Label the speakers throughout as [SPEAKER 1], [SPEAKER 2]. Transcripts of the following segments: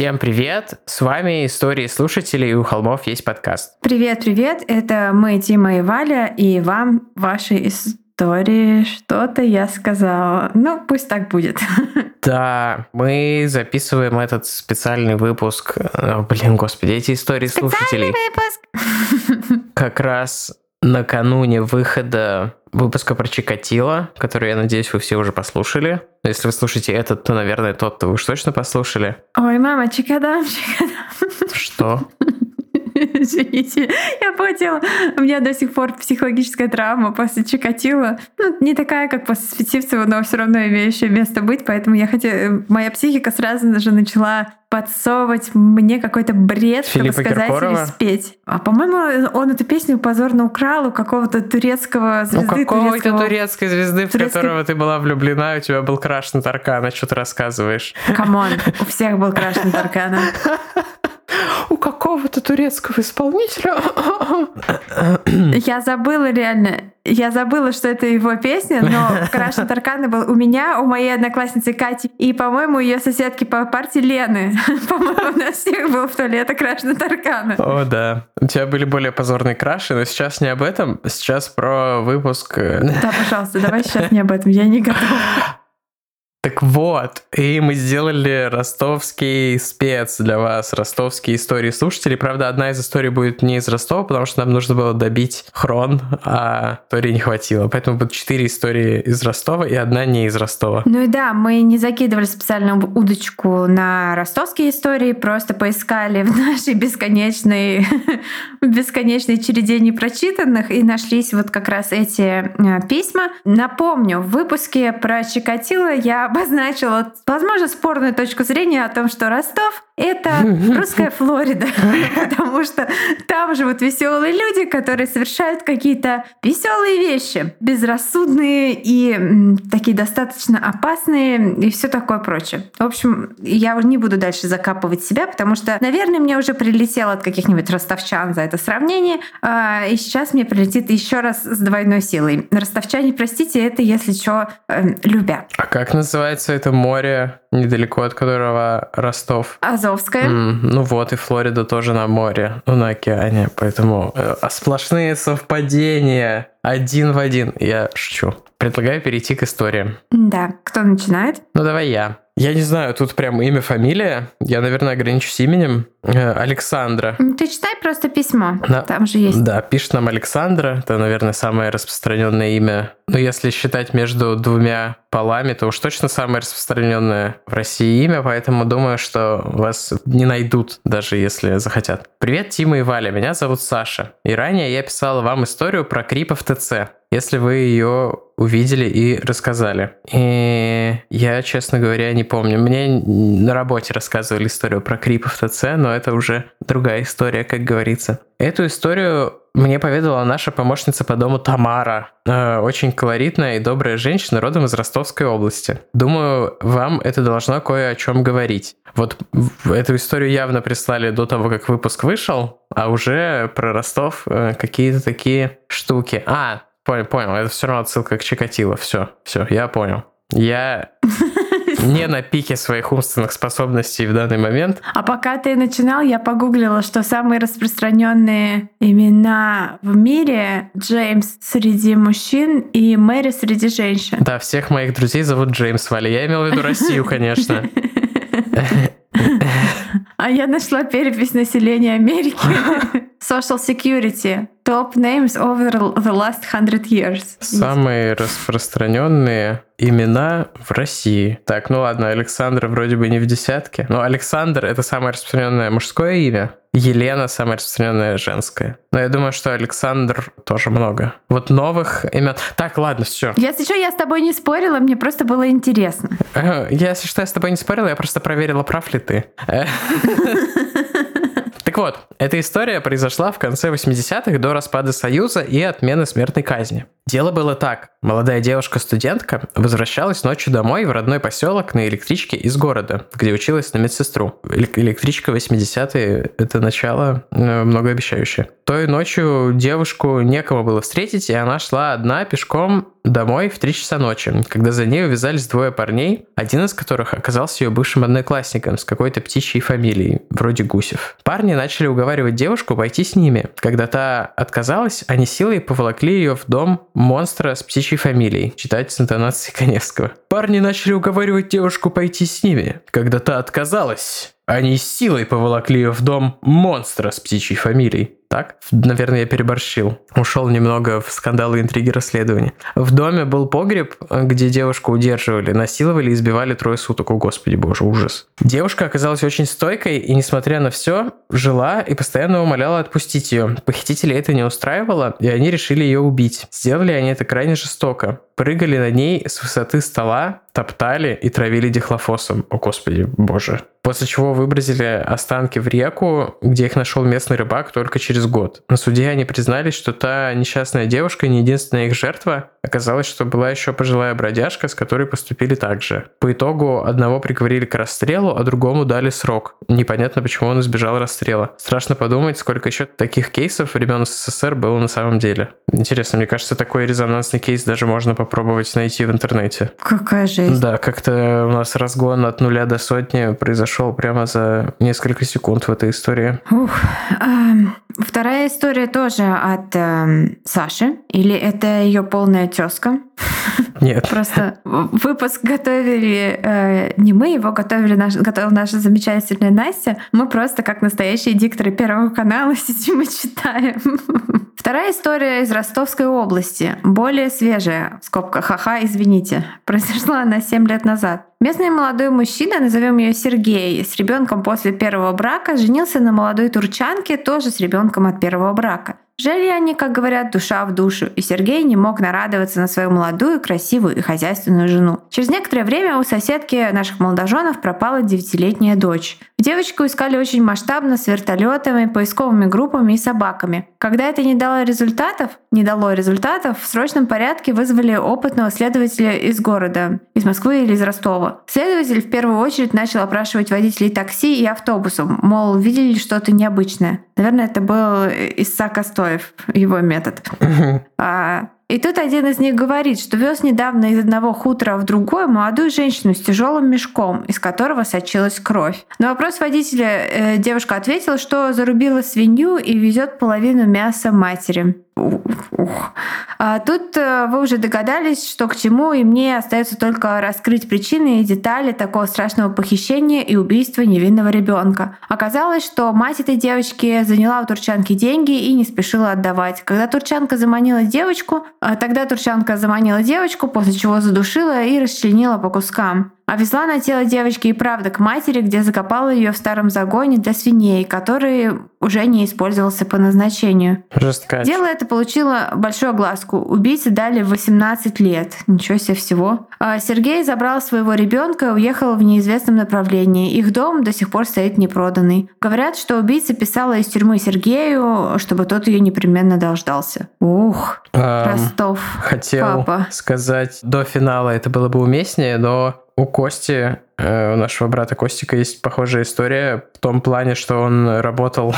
[SPEAKER 1] Всем привет! С вами истории слушателей «У холмов есть подкаст».
[SPEAKER 2] Привет-привет! Это мы, Тима и Валя, и вам ваши истории. Что-то я сказала. Ну, пусть так будет.
[SPEAKER 1] Да, мы записываем этот специальный выпуск. О, блин, господи, эти истории слушателей.
[SPEAKER 2] выпуск!
[SPEAKER 1] Как раз накануне выхода выпуска про Чикатило, который, я надеюсь, вы все уже послушали. Если вы слушаете этот, то, наверное, тот, то вы уж точно послушали.
[SPEAKER 2] Ой, мама, чикадам, чикадам.
[SPEAKER 1] Что?
[SPEAKER 2] Извините, я потела. У меня до сих пор психологическая травма после Чикатила. Ну, не такая, как после Светивцева, но все равно имеющая место быть. Поэтому я хотела... Моя психика сразу же начала подсовывать мне какой-то бред,
[SPEAKER 1] Филиппа
[SPEAKER 2] чтобы сказать
[SPEAKER 1] Киркорова?
[SPEAKER 2] или спеть. А по-моему, он эту песню позорно украл у какого-то турецкого
[SPEAKER 1] Ну,
[SPEAKER 2] звезды.
[SPEAKER 1] какой-то
[SPEAKER 2] турецкого-
[SPEAKER 1] турецкой звезды, в
[SPEAKER 2] турецкой-
[SPEAKER 1] которого ты была влюблена, у тебя был краш на Таркана, что ты рассказываешь?
[SPEAKER 2] Come on, у всех был краш на Таркана.
[SPEAKER 1] У какого-то турецкого исполнителя.
[SPEAKER 2] Я забыла реально, я забыла, что это его песня, но краш на Таркана был у меня, у моей одноклассницы Кати и, по-моему, ее соседки по парте Лены. По-моему, у нас всех был в туалете краш на Таркана.
[SPEAKER 1] О, да. У тебя были более позорные краши, но сейчас не об этом, сейчас про выпуск. э,
[SPEAKER 2] Да, пожалуйста, давай сейчас не об этом, я не готова.
[SPEAKER 1] Так вот, и мы сделали ростовский спец для вас, ростовские истории слушателей. Правда, одна из историй будет не из Ростова, потому что нам нужно было добить хрон, а истории не хватило. Поэтому будут четыре истории из Ростова и одна не из Ростова.
[SPEAKER 2] Ну и да, мы не закидывали специальную удочку на ростовские истории, просто поискали в нашей бесконечной, бесконечной череде непрочитанных и нашлись вот как раз эти э, письма. Напомню, в выпуске про Чикатило я обозначила, возможно, спорную точку зрения о том, что Ростов — это русская Флорида, потому что там живут веселые люди, которые совершают какие-то веселые вещи, безрассудные и такие достаточно опасные и все такое прочее. В общем, я не буду дальше закапывать себя, потому что, наверное, мне уже прилетело от каких-нибудь ростовчан за это сравнение, а, и сейчас мне прилетит еще раз с двойной силой. Ростовчане, простите, это если что, любя.
[SPEAKER 1] А как называется это море, недалеко от которого Ростов?
[SPEAKER 2] Азовская.
[SPEAKER 1] М, ну вот, и Флорида тоже на море, ну на океане, поэтому э, сплошные совпадения, один в один. Я шучу. Предлагаю перейти к историям.
[SPEAKER 2] Да, кто начинает?
[SPEAKER 1] Ну давай я. Я не знаю, тут прям имя, фамилия. Я, наверное, ограничусь именем. Э, Александра.
[SPEAKER 2] Ты читай просто письмо.
[SPEAKER 1] Да.
[SPEAKER 2] Там же есть.
[SPEAKER 1] Да, пишет нам Александра. Это, наверное, самое распространенное имя. Ну, если считать между двумя полами, то уж точно самое распространенное в России имя, поэтому думаю, что вас не найдут, даже если захотят. Привет, Тима и Валя, меня зовут Саша. И ранее я писала вам историю про крипов ТЦ, если вы ее увидели и рассказали. И я, честно говоря, не помню. Мне на работе рассказывали историю про крипов ТЦ, но это уже другая история, как говорится. Эту историю мне поведала наша помощница по дому Тамара. Э, Очень колоритная и добрая женщина родом из Ростовской области. Думаю, вам это должно кое о чем говорить. Вот эту историю явно прислали до того, как выпуск вышел, а уже про Ростов э, какие-то такие штуки. А, понял, понял, это все равно отсылка к Чикатило. Все, все, я понял. Я не на пике своих умственных способностей в данный момент.
[SPEAKER 2] А пока ты начинал, я погуглила, что самые распространенные имена в мире Джеймс среди мужчин и Мэри среди женщин.
[SPEAKER 1] Да, всех моих друзей зовут Джеймс Вали. Я имел в виду Россию, конечно.
[SPEAKER 2] А я нашла перепись населения Америки. Social Security. Top names over the last hundred years.
[SPEAKER 1] Самые распространенные имена в России. Так, ну ладно, Александр вроде бы не в десятке. Но Александр это самое распространенное мужское имя. Елена самое распространенное женское. Но я думаю, что Александр тоже много. Вот новых имен. Так, ладно, все.
[SPEAKER 2] Если что, я с тобой не спорила, мне просто было интересно.
[SPEAKER 1] Я, если что, я с тобой не спорил, я просто проверила, прав ли ты. Вот, эта история произошла в конце 80-х до распада Союза и отмены смертной казни. Дело было так. Молодая девушка-студентка возвращалась ночью домой в родной поселок на электричке из города, где училась на медсестру. Элек- Электричка 80-е — это начало э, многообещающее. Той ночью девушку некому было встретить, и она шла одна пешком домой в 3 часа ночи, когда за ней увязались двое парней, один из которых оказался ее бывшим одноклассником с какой-то птичьей фамилией, вроде Гусев. Парни начали уговаривать девушку пойти с ними. Когда та отказалась, они силой поволокли ее в дом монстра с птичьей фамилией, читать с интонацией Коневского. Парни начали уговаривать девушку пойти с ними. Когда та отказалась, они силой поволокли ее в дом монстра с птичьей фамилией. Так? Наверное, я переборщил. Ушел немного в скандалы, интриги, расследования. В доме был погреб, где девушку удерживали, насиловали и избивали трое суток. О, господи боже, ужас. Девушка оказалась очень стойкой и, несмотря на все, жила и постоянно умоляла отпустить ее. Похитители это не устраивало, и они решили ее убить. Сделали они это крайне жестоко. Прыгали на ней с высоты стола, топтали и травили дихлофосом. О, господи, боже. После чего выбросили останки в реку, где их нашел местный рыбак только через год. На суде они признались, что та несчастная девушка, не единственная их жертва, оказалось, что была еще пожилая бродяжка, с которой поступили так же. По итогу одного приговорили к расстрелу, а другому дали срок. Непонятно, почему он избежал расстрела. Страшно подумать, сколько еще таких кейсов времен СССР было на самом деле. Интересно, мне кажется, такой резонансный кейс даже можно попробовать найти в интернете.
[SPEAKER 2] Какая жесть.
[SPEAKER 1] Да, как-то у нас разгон от нуля до сотни произошел прямо за несколько секунд в этой истории.
[SPEAKER 2] Ух. А, вторая история тоже от э, Саши. Или это ее полная тезка?
[SPEAKER 1] Нет.
[SPEAKER 2] Просто выпуск готовили э, не мы, его готовили наш, готовила наша замечательная Настя. Мы просто как настоящие дикторы Первого канала сидим и читаем. Вторая история из Ростовской области, более свежая, в скобках ха-ха, извините. Произошла она 7 лет назад. Местный молодой мужчина, назовем ее Сергей, с ребенком после первого брака женился на молодой турчанке, тоже с ребенком от первого брака. Жили они, как говорят, душа в душу, и Сергей не мог нарадоваться на свою молодую, красивую и хозяйственную жену. Через некоторое время у соседки наших молодоженов пропала девятилетняя дочь. Девочку искали очень масштабно с вертолетами, поисковыми группами и собаками. Когда это не дало результатов, не дало результатов, в срочном порядке вызвали опытного следователя из города, из Москвы или из Ростова. Следователь в первую очередь начал опрашивать водителей такси и автобусов, мол, видели что-то необычное. Наверное, это был Исаак Костоев, его метод. А, и тут один из них говорит, что вез недавно из одного хутора в другое молодую женщину с тяжелым мешком, из которого сочилась кровь. На вопрос водителя э, девушка ответила, что зарубила свинью и везет половину мяса матери. Ух. А тут э, вы уже догадались, что к чему, и мне остается только раскрыть причины и детали такого страшного похищения и убийства невинного ребенка. Оказалось, что мать этой девочки заняла у турчанки деньги и не спешила отдавать. Когда турчанка заманила девочку, а тогда турчанка заманила девочку, после чего задушила и расчленила по кускам. А везла на тело девочки и правда к матери, где закопала ее в старом загоне для свиней, который уже не использовался по назначению.
[SPEAKER 1] Жестко.
[SPEAKER 2] Дело это получило большую огласку. Убийце дали 18 лет. Ничего себе всего. А Сергей забрал своего ребенка и уехал в неизвестном направлении. Их дом до сих пор стоит непроданный. Говорят, что убийца писала из тюрьмы Сергею, чтобы тот ее непременно дождался. Ух,
[SPEAKER 1] Эм,
[SPEAKER 2] Ростов.
[SPEAKER 1] Хотел
[SPEAKER 2] Папа.
[SPEAKER 1] сказать до финала это было бы уместнее, но у Кости, э, у нашего брата Костика, есть похожая история в том плане, что он работал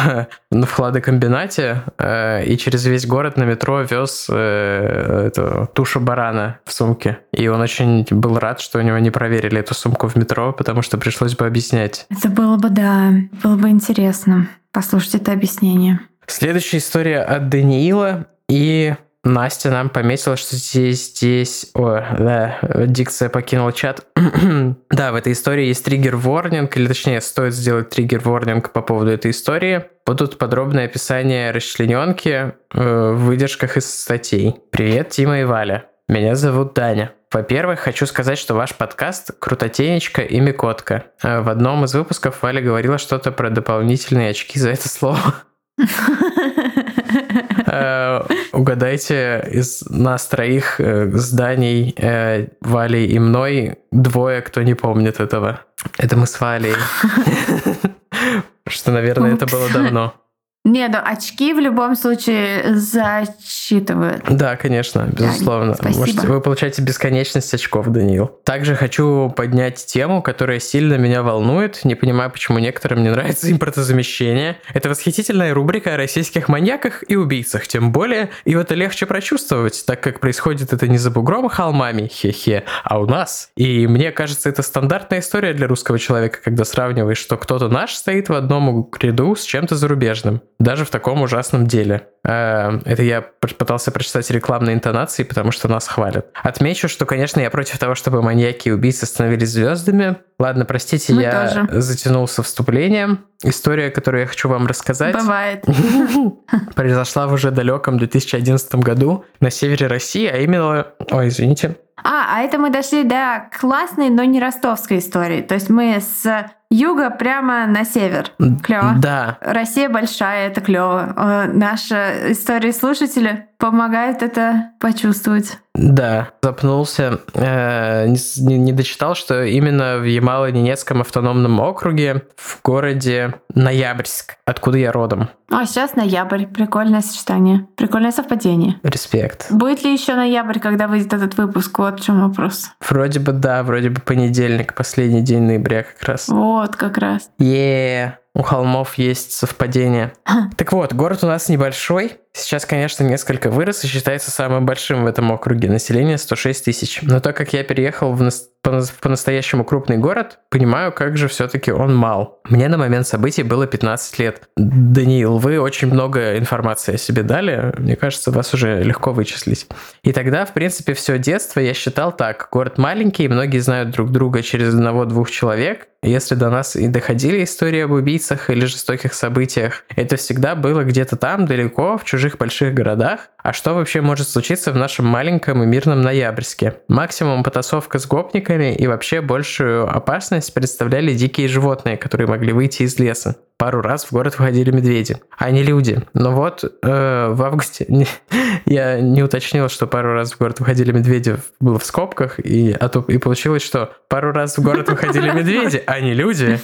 [SPEAKER 1] в хладокомбинате э, и через весь город на метро вез э, эту тушу барана в сумке. И он очень был рад, что у него не проверили эту сумку в метро, потому что пришлось бы объяснять.
[SPEAKER 2] Это было бы, да, было бы интересно послушать это объяснение.
[SPEAKER 1] Следующая история от Даниила. И Настя нам пометила, что здесь, здесь... О, да, дикция покинула чат. да, в этой истории есть триггер-ворнинг, или точнее, стоит сделать триггер-ворнинг по поводу этой истории. Будут подробное описание расчлененки э, в выдержках из статей. Привет, Тима и Валя. Меня зовут Даня. Во-первых, хочу сказать, что ваш подкаст «Крутотенечка» и «Микотка». Э, В одном из выпусков Валя говорила что-то про дополнительные очки за это слово. Э, Угадайте, из нас троих э, зданий э, Валей и мной двое, кто не помнит этого. Это мы с Валей. Что, наверное, это было давно.
[SPEAKER 2] Не, ну очки в любом случае зачитывают.
[SPEAKER 1] Да, конечно, безусловно.
[SPEAKER 2] спасибо.
[SPEAKER 1] Можете, вы получаете бесконечность очков, Даниил. Также хочу поднять тему, которая сильно меня волнует. Не понимаю, почему некоторым не нравится импортозамещение. Это восхитительная рубрика о российских маньяках и убийцах. Тем более, и это легче прочувствовать, так как происходит это не за бугром холмами, хе-хе, а у нас. И мне кажется, это стандартная история для русского человека, когда сравниваешь, что кто-то наш стоит в одном ряду с чем-то зарубежным даже в таком ужасном деле. Э, это я пытался прочитать рекламные интонации, потому что нас хвалят. Отмечу, что, конечно, я против того, чтобы маньяки и убийцы становились звездами. Ладно, простите,
[SPEAKER 2] Мы
[SPEAKER 1] я
[SPEAKER 2] тоже.
[SPEAKER 1] затянулся вступлением. История, которую я хочу вам рассказать,
[SPEAKER 2] Бывает.
[SPEAKER 1] произошла в уже далеком 2011 году на севере России, а именно... Ой, извините.
[SPEAKER 2] А, а это мы дошли до классной, но не ростовской истории. То есть мы с юга прямо на север. Клево.
[SPEAKER 1] Да,
[SPEAKER 2] Россия большая, это клево. Наша история слушателя помогает это почувствовать.
[SPEAKER 1] Да, запнулся, э, не, не дочитал, что именно в Ямало-Ненецком автономном округе в городе Ноябрьск, откуда я родом.
[SPEAKER 2] А сейчас ноябрь. Прикольное сочетание. Прикольное совпадение.
[SPEAKER 1] Респект.
[SPEAKER 2] Будет ли еще ноябрь, когда выйдет этот выпуск? Вот в чем вопрос.
[SPEAKER 1] Вроде бы да, вроде бы понедельник, последний день ноября как раз.
[SPEAKER 2] Вот как раз.
[SPEAKER 1] е у холмов есть совпадение. Так вот, город у нас небольшой. Сейчас, конечно, несколько вырос и считается самым большим в этом округе. Население 106 тысяч. Но так как я переехал в, нас- по-настоящему крупный город, понимаю, как же все-таки он мал. Мне на момент событий было 15 лет. Даниил, вы очень много информации о себе дали. Мне кажется, вас уже легко вычислить. И тогда, в принципе, все детство я считал так. Город маленький, многие знают друг друга через одного-двух человек. Если до нас и доходили истории об убийцах или жестоких событиях, это всегда было где-то там, далеко, в чужих больших городах. А что вообще может случиться в нашем маленьком и мирном Ноябрьске? Максимум потасовка с гопниками и вообще большую опасность представляли дикие животные, которые могли выйти из леса. Пару раз в город выходили медведи, а не люди. Но вот э, в августе не- я не уточнил, что пару раз в город выходили медведи, было в скобках, и, а то, и получилось, что пару раз в город выходили медведи, а не люди,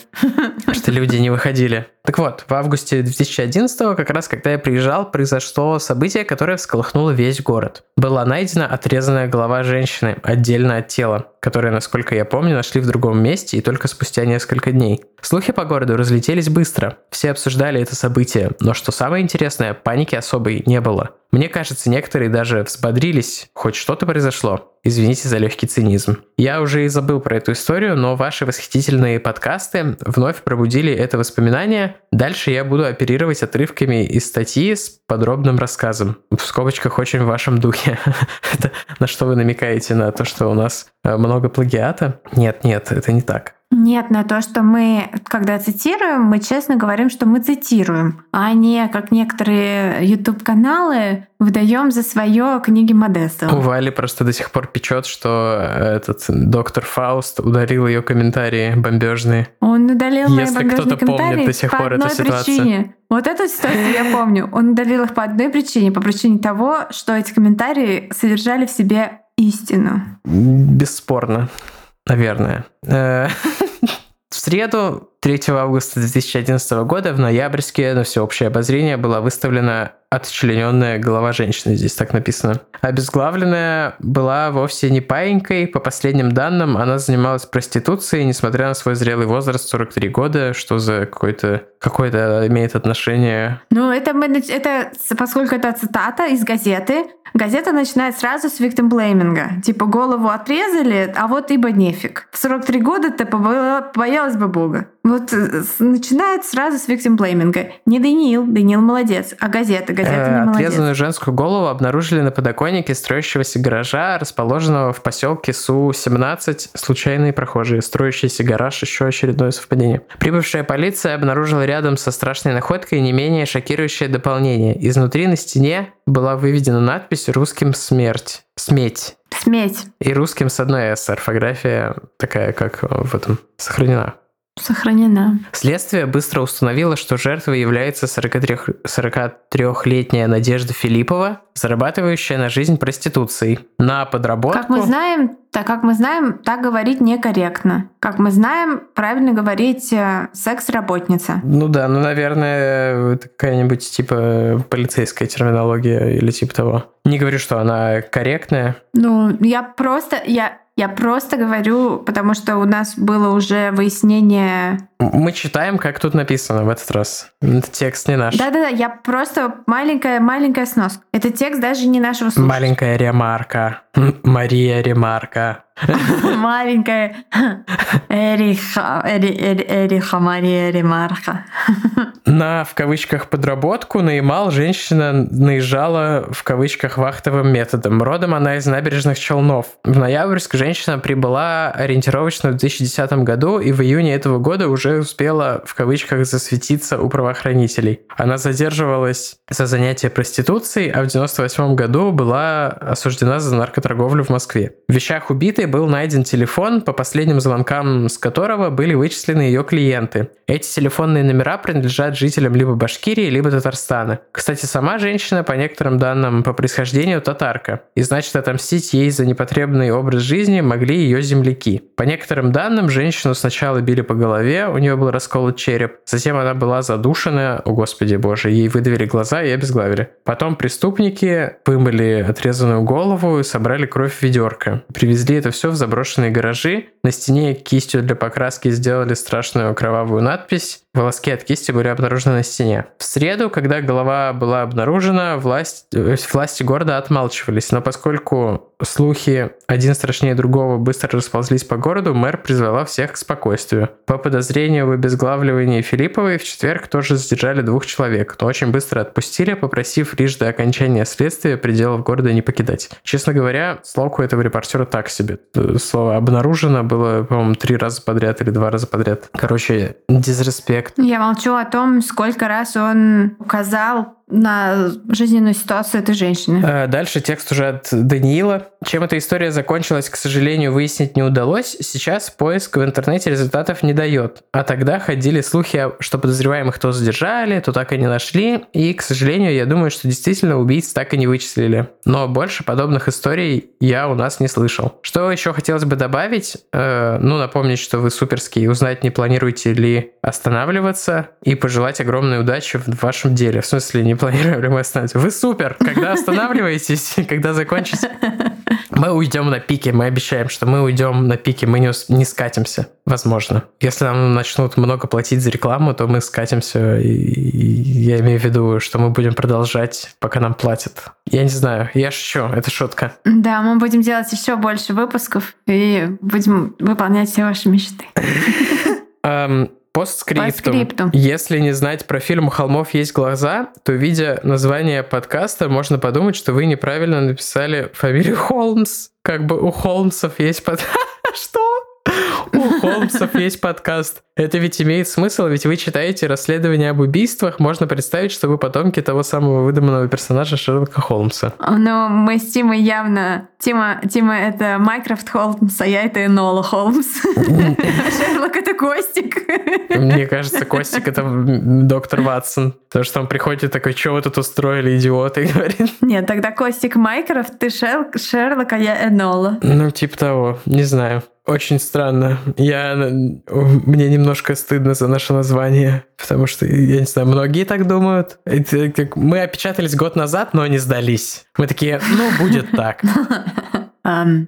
[SPEAKER 1] что люди не выходили. Так вот, в августе 2011 как раз когда я приезжал, произошло событие, которое всколыхнуло весь город. Была найдена отрезанная голова женщины отдельно от тела, которое, насколько я помню, нашли в другом месте и только спустя несколько дней. Слухи по городу разлетелись быстро. Все обсуждали это событие, но что самое интересное, паники особой не было. Мне кажется, некоторые даже взбодрились, хоть что-то произошло. Извините за легкий цинизм. Я уже и забыл про эту историю, но ваши восхитительные подкасты вновь пробудили это воспоминание. Дальше я буду оперировать отрывками из статьи с подробным рассказом. В скобочках очень в вашем духе. На что вы намекаете? На то, что у нас э, много плагиата? Нет, нет, это не так.
[SPEAKER 2] Нет, на то, что мы, когда цитируем, мы честно говорим, что мы цитируем, а не, как некоторые YouTube-каналы, выдаем за свое книги
[SPEAKER 1] У
[SPEAKER 2] Модестова.
[SPEAKER 1] Вали просто до сих пор печет, что этот доктор Фауст ударил ее комментарии бомбежные.
[SPEAKER 2] Он удалил мои
[SPEAKER 1] Если
[SPEAKER 2] бомбежные
[SPEAKER 1] кто-то помнит
[SPEAKER 2] комментарии
[SPEAKER 1] до сих
[SPEAKER 2] по
[SPEAKER 1] пор эту
[SPEAKER 2] одной
[SPEAKER 1] ситуацию.
[SPEAKER 2] причине. Вот эту ситуацию я помню. Он удалил их по одной причине, по причине того, что эти комментарии содержали в себе истину.
[SPEAKER 1] Бесспорно, наверное. Э, В среду, 3 августа 2011 года, в Ноябрьске на всеобщее обозрение была выставлена отчлененная голова женщины, здесь так написано. Обезглавленная была вовсе не паинькой. По последним данным, она занималась проституцией, несмотря на свой зрелый возраст 43 года, что за какое-то имеет отношение
[SPEAKER 2] Ну, это, мы, это, поскольку это цитата из газеты, газета начинает сразу с blaming. Типа, голову отрезали, а вот ибо нефиг. В 43 года ты побоя- побоялась бы Бога. Вот э, начинает сразу с blaming. Не Даниил, Даниил молодец, а газета, газета
[SPEAKER 1] Э,
[SPEAKER 2] не молодец.
[SPEAKER 1] Отрезанную женскую голову обнаружили на подоконнике строящегося гаража, расположенного в поселке Су-17. Случайные прохожие. Строящийся гараж – еще очередное совпадение. Прибывшая полиция обнаружила рядом со страшной находкой не менее шокирующее дополнение. Изнутри на стене была выведена надпись русским «Смерть». «Сметь».
[SPEAKER 2] Сметь.
[SPEAKER 1] И русским с одной «с». Орфография такая, как в этом, сохранена.
[SPEAKER 2] Сохранена.
[SPEAKER 1] Следствие быстро установило, что жертвой является 43-летняя Надежда Филиппова, зарабатывающая на жизнь проституцией. На подработку...
[SPEAKER 2] Как мы знаем, так как мы знаем, так говорить некорректно. Как мы знаем, правильно говорить э, секс-работница.
[SPEAKER 1] Ну да, ну, наверное, какая-нибудь типа полицейская терминология или типа того. Не говорю, что она корректная.
[SPEAKER 2] Ну, я просто, я, я просто говорю, потому что у нас было уже выяснение...
[SPEAKER 1] Мы читаем, как тут написано в этот раз. Это текст не наш.
[SPEAKER 2] Да-да-да, я просто маленькая-маленькая сноска. Это текст даже не нашего слушателя.
[SPEAKER 1] Маленькая ремарка. Мария ремарка.
[SPEAKER 2] Маленькая Эриха, Эри, Эри, Эриха Мария Ремарка.
[SPEAKER 1] На, в кавычках, подработку на Ямал женщина наезжала, в кавычках, вахтовым методом. Родом она из набережных Челнов. В Ноябрьск женщина прибыла ориентировочно в 2010 году и в июне этого года уже успела, в кавычках, засветиться у правоохранителей. Она задерживалась за занятие проституцией, а в 98 году была осуждена за наркоторговлю в Москве. В вещах убитой был найден телефон, по последним звонкам с которого были вычислены ее клиенты. Эти телефонные номера принадлежат жителям либо Башкирии, либо Татарстана. Кстати, сама женщина, по некоторым данным, по происхождению татарка. И значит, отомстить ей за непотребный образ жизни могли ее земляки. По некоторым данным, женщину сначала били по голове, у нее был расколот череп. Затем она была задушена, о господи боже, ей выдавили глаза и обезглавили. Потом преступники вымыли отрезанную голову и собрали кровь в ведерко. Привезли это все в заброшенные гаражи. На стене кистью для покраски сделали страшную кровавую надпись. Волоски от кисти были обнаружены на стене. В среду, когда голова была обнаружена, власть, э, власти города отмалчивались, но поскольку слухи один страшнее другого быстро расползлись по городу, мэр призвала всех к спокойствию. По подозрению в обезглавливании Филипповой в четверг тоже задержали двух человек, но очень быстро отпустили, попросив лишь до окончания следствия пределов города не покидать. Честно говоря, слог у этого репортера так себе. Слово «обнаружено» было, по-моему, три раза подряд или два раза подряд. Короче, дизреспект.
[SPEAKER 2] Я молчу о том, сколько раз он указал на жизненную ситуацию этой женщины.
[SPEAKER 1] Э, дальше текст уже от Даниила. Чем эта история закончилась, к сожалению, выяснить не удалось. Сейчас поиск в интернете результатов не дает. А тогда ходили слухи, что подозреваемых то задержали, то так и не нашли. И, к сожалению, я думаю, что действительно убийц так и не вычислили. Но больше подобных историй я у нас не слышал. Что еще хотелось бы добавить? Э, ну, напомнить, что вы суперские, узнать, не планируете ли останавливаться, и пожелать огромной удачи в вашем деле. В смысле, не планируем ли мы. Вы супер! Когда останавливаетесь, когда закончите, мы уйдем на пике. Мы обещаем, что мы уйдем на пике. Мы не, не скатимся, возможно. Если нам начнут много платить за рекламу, то мы скатимся. И, и я имею в виду, что мы будем продолжать, пока нам платят. Я не знаю, я шучу, это шутка.
[SPEAKER 2] Да, мы будем делать еще больше выпусков и будем выполнять все ваши мечты.
[SPEAKER 1] Постскриптум. Если не знать про фильм «У холмов есть глаза», то, видя название подкаста, можно подумать, что вы неправильно написали фамилию Холмс. Как бы у Холмсов есть под... Что? Холмсов есть подкаст. Это ведь имеет смысл, ведь вы читаете расследование об убийствах, можно представить, что вы потомки того самого выдуманного персонажа Шерлока Холмса.
[SPEAKER 2] Но мы с Тимой явно... Тима, Тима — это Майкрофт Холмс, а я — это Энола Холмс. Шерлок — это Костик.
[SPEAKER 1] Мне кажется, Костик — это доктор Ватсон. Потому что он приходит такой, что вы тут устроили, идиоты, говорит.
[SPEAKER 2] Нет, тогда Костик Майкрофт, ты Шерлок, а я Энола.
[SPEAKER 1] Ну, типа того, не знаю. Очень странно. Я... Мне немножко стыдно за наше название, потому что, я не знаю, многие так думают. Мы опечатались год назад, но не сдались. Мы такие, ну, будет так.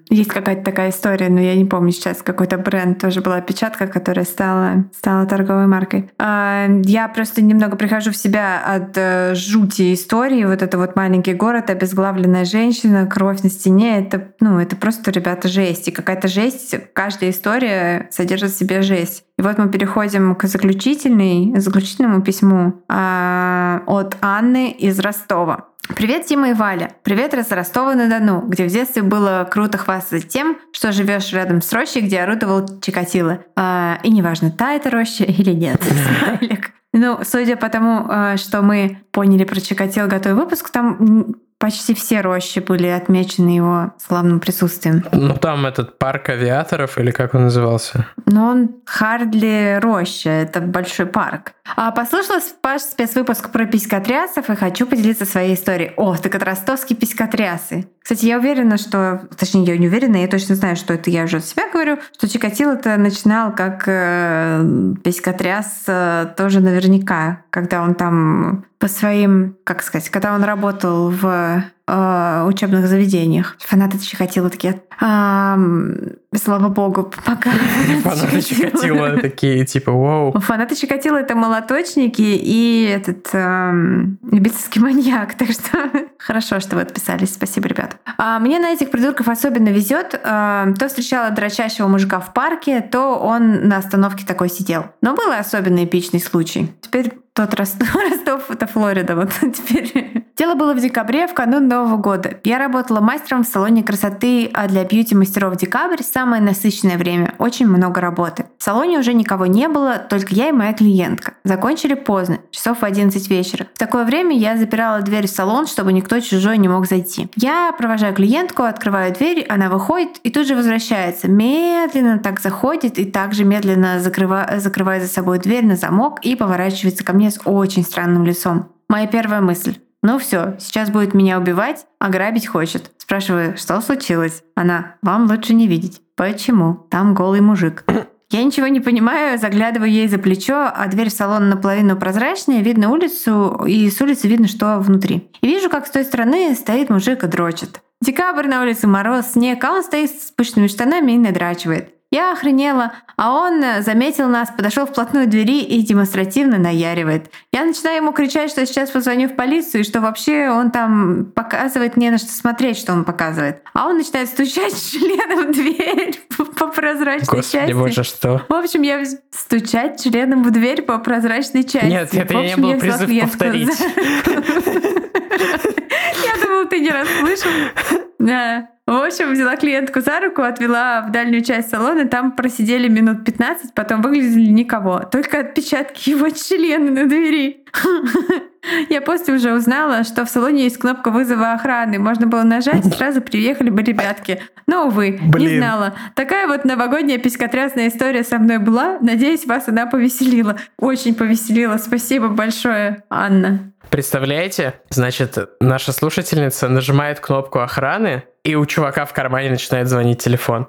[SPEAKER 2] Есть какая-то такая история, но я не помню сейчас, какой-то бренд тоже была печатка, которая стала, стала торговой маркой. Я просто немного прихожу в себя от э, жути истории. Вот это вот маленький город, обезглавленная женщина, кровь на стене. Это, ну, это просто, ребята, жесть. И какая-то жесть, каждая история содержит в себе жесть. И вот мы переходим к заключительной, заключительному письму а, от Анны из Ростова. Привет, Тима и Валя. Привет из Ростова-на-Дону, где в детстве было круто хвастаться тем, что живешь рядом с рощей, где орудовал Чикатило. А, и неважно, та это роща или нет. Ну, судя по тому, а, что мы поняли про Чикатило готовый выпуск, там почти все рощи были отмечены его славным присутствием.
[SPEAKER 1] Ну, там этот парк авиаторов, или как он назывался?
[SPEAKER 2] Но он Хардли роща, это большой парк. А послушала ваш спецвыпуск про писькотрясов и хочу поделиться своей историей. О, так это ростовские писькотрясы. Кстати, я уверена, что... Точнее, я не уверена, я точно знаю, что это я уже от себя говорю, что Чикатило-то начинал как э, писькотряс э, тоже наверняка, когда он там по своим, как сказать, когда он работал в э, учебных заведениях. Фанаты Чикатило такие, а, слава богу, пока.
[SPEAKER 1] Фанаты Чикатило такие, типа, вау.
[SPEAKER 2] Фанаты Чикатило — это молоточники и этот любительский маньяк, так что хорошо, что вы отписались. Спасибо, ребят. А, мне на этих придурков особенно везет. А, то встречала дрочащего мужика в парке, то он на остановке такой сидел. Но был особенно эпичный случай. Теперь тот Ростов, Ростов это Флорида, вот теперь. Дело было в декабре, в канун Нового года. Я работала мастером в салоне красоты, а для бьюти-мастеров декабрь — самое насыщенное время, очень много работы. В салоне уже никого не было, только я и моя клиентка. Закончили поздно, часов в 11 вечера. В такое время я запирала дверь в салон, чтобы никто чужой не мог зайти. Я провожаю клиентку, открываю дверь, она выходит и тут же возвращается. Медленно так заходит и также медленно закрывает, закрывает за собой дверь на замок и поворачивается ко мне с очень странным лицом. Моя первая мысль. Ну все, сейчас будет меня убивать, а грабить хочет. Спрашиваю, что случилось? Она, вам лучше не видеть. Почему? Там голый мужик. Я ничего не понимаю, заглядываю ей за плечо, а дверь салона наполовину прозрачная, видно улицу, и с улицы видно, что внутри. И вижу, как с той стороны стоит мужик и дрочит. Декабрь на улице, мороз, снег, а он стоит с пышными штанами и надрачивает. Я охренела, а он э, заметил нас, подошел вплотную к двери и демонстративно наяривает. Я начинаю ему кричать, что сейчас позвоню в полицию, и что вообще он там показывает мне на что смотреть, что он показывает. А он начинает стучать членом в дверь по прозрачной
[SPEAKER 1] Господи,
[SPEAKER 2] части.
[SPEAKER 1] боже, что?
[SPEAKER 2] В общем, я стучать членом в дверь по прозрачной части.
[SPEAKER 1] Нет, это
[SPEAKER 2] В
[SPEAKER 1] не
[SPEAKER 2] общем,
[SPEAKER 1] был
[SPEAKER 2] я взяла
[SPEAKER 1] призыв повторить.
[SPEAKER 2] Я думала, ты не расслышал. Да. В общем, взяла клиентку за руку, отвела в дальнюю часть салона, там просидели минут 15, потом выглядели никого. Только отпечатки его члена на двери. Я после уже узнала, что в салоне есть кнопка вызова охраны. Можно было нажать, и сразу приехали бы ребятки. Но, увы, не
[SPEAKER 1] Блин.
[SPEAKER 2] знала. Такая вот новогодняя пескотрясная история со мной была. Надеюсь, вас она повеселила. Очень повеселила. Спасибо большое, Анна.
[SPEAKER 1] Представляете? Значит, наша слушательница нажимает кнопку охраны, и у чувака в кармане начинает звонить телефон.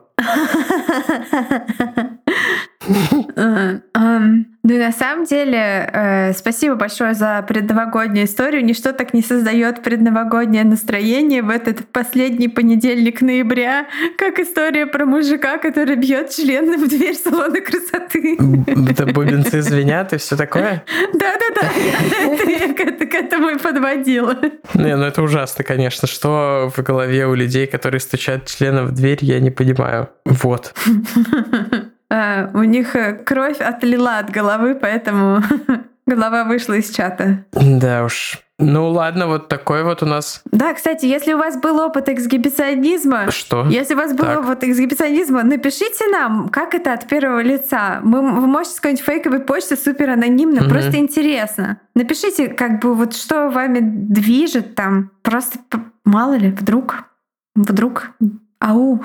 [SPEAKER 2] Э, эм, Ну и на самом деле, э, спасибо большое за предновогоднюю историю. Ничто так не создает предновогоднее настроение в этот последний понедельник ноября, как история про мужика, который бьет членом в дверь салона красоты.
[SPEAKER 1] Это бубенцы звенят и все такое?
[SPEAKER 2] Да-да-да, я это- я к это- к этому и подводила.
[SPEAKER 1] Не, ну это ужасно, конечно. Что в голове у людей, которые стучат членом в дверь, я не понимаю. Вот.
[SPEAKER 2] А, У них э, кровь отлила от головы, поэтому голова вышла из чата.
[SPEAKER 1] Да уж. Ну ладно, вот такой вот у нас...
[SPEAKER 2] Да, кстати, если у вас был опыт эксгибиционизма,
[SPEAKER 1] Что?
[SPEAKER 2] если у вас был
[SPEAKER 1] Так.
[SPEAKER 2] опыт эксгибиционизма, напишите нам, как это от первого лица. Мы, вы можете с какой-нибудь фейковой почты супер анонимно,
[SPEAKER 1] Мгм.
[SPEAKER 2] просто интересно. Напишите, как бы вот что вами движет там. Просто мало ли, вдруг, вдруг, ау.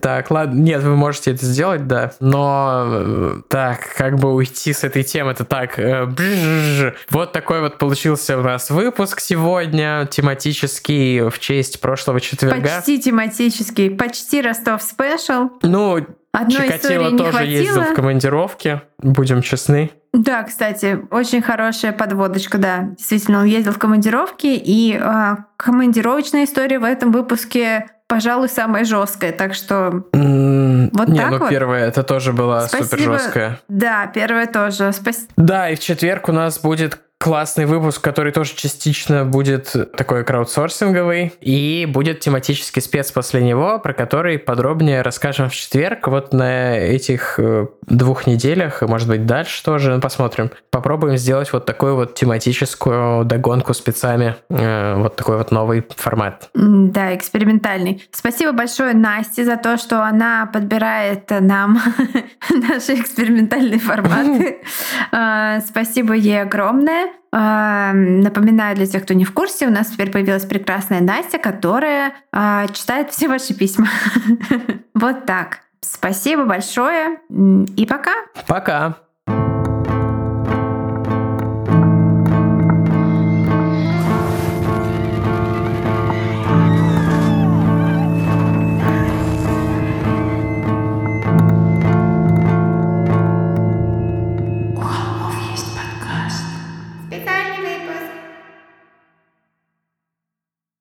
[SPEAKER 1] Так, ладно. Нет, вы можете это сделать, да. Но э, так, как бы уйти с этой темы, это так. э. Вот такой вот получился у нас выпуск сегодня, тематический в честь прошлого четверга.
[SPEAKER 2] Почти тематический, почти Ростов спешл.
[SPEAKER 1] Ну,
[SPEAKER 2] Одной
[SPEAKER 1] Чикатило тоже ездил в командировке, будем честны.
[SPEAKER 2] Да, кстати, очень хорошая подводочка, да. Действительно, он ездил в командировки, и а, командировочная история в этом выпуске, пожалуй, самая жесткая. Так что,
[SPEAKER 1] М,
[SPEAKER 2] Вот
[SPEAKER 1] Не,
[SPEAKER 2] так
[SPEAKER 1] ну
[SPEAKER 2] вот?
[SPEAKER 1] первая, это тоже была
[SPEAKER 2] Спасибо.
[SPEAKER 1] супер жесткая.
[SPEAKER 2] да, первое тоже. Спасибо.
[SPEAKER 1] Да, и в четверг у нас будет классный выпуск, который тоже частично будет такой краудсорсинговый, и будет тематический спец после него, про который подробнее расскажем в четверг. Вот на этих э, двух неделях, и, может быть, дальше тоже, ну, посмотрим. Попробуем сделать вот такую вот тематическую догонку спецами, э, вот такой вот новый формат.
[SPEAKER 2] Да, экспериментальный. Спасибо большое Насте за то, что она подбирает нам наши экспериментальные форматы. А, Спасибо ей огромное. Напоминаю для тех, кто не в курсе, у нас теперь появилась прекрасная Настя, которая а, читает все ваши письма. Вот так. Спасибо большое и пока.
[SPEAKER 1] Пока.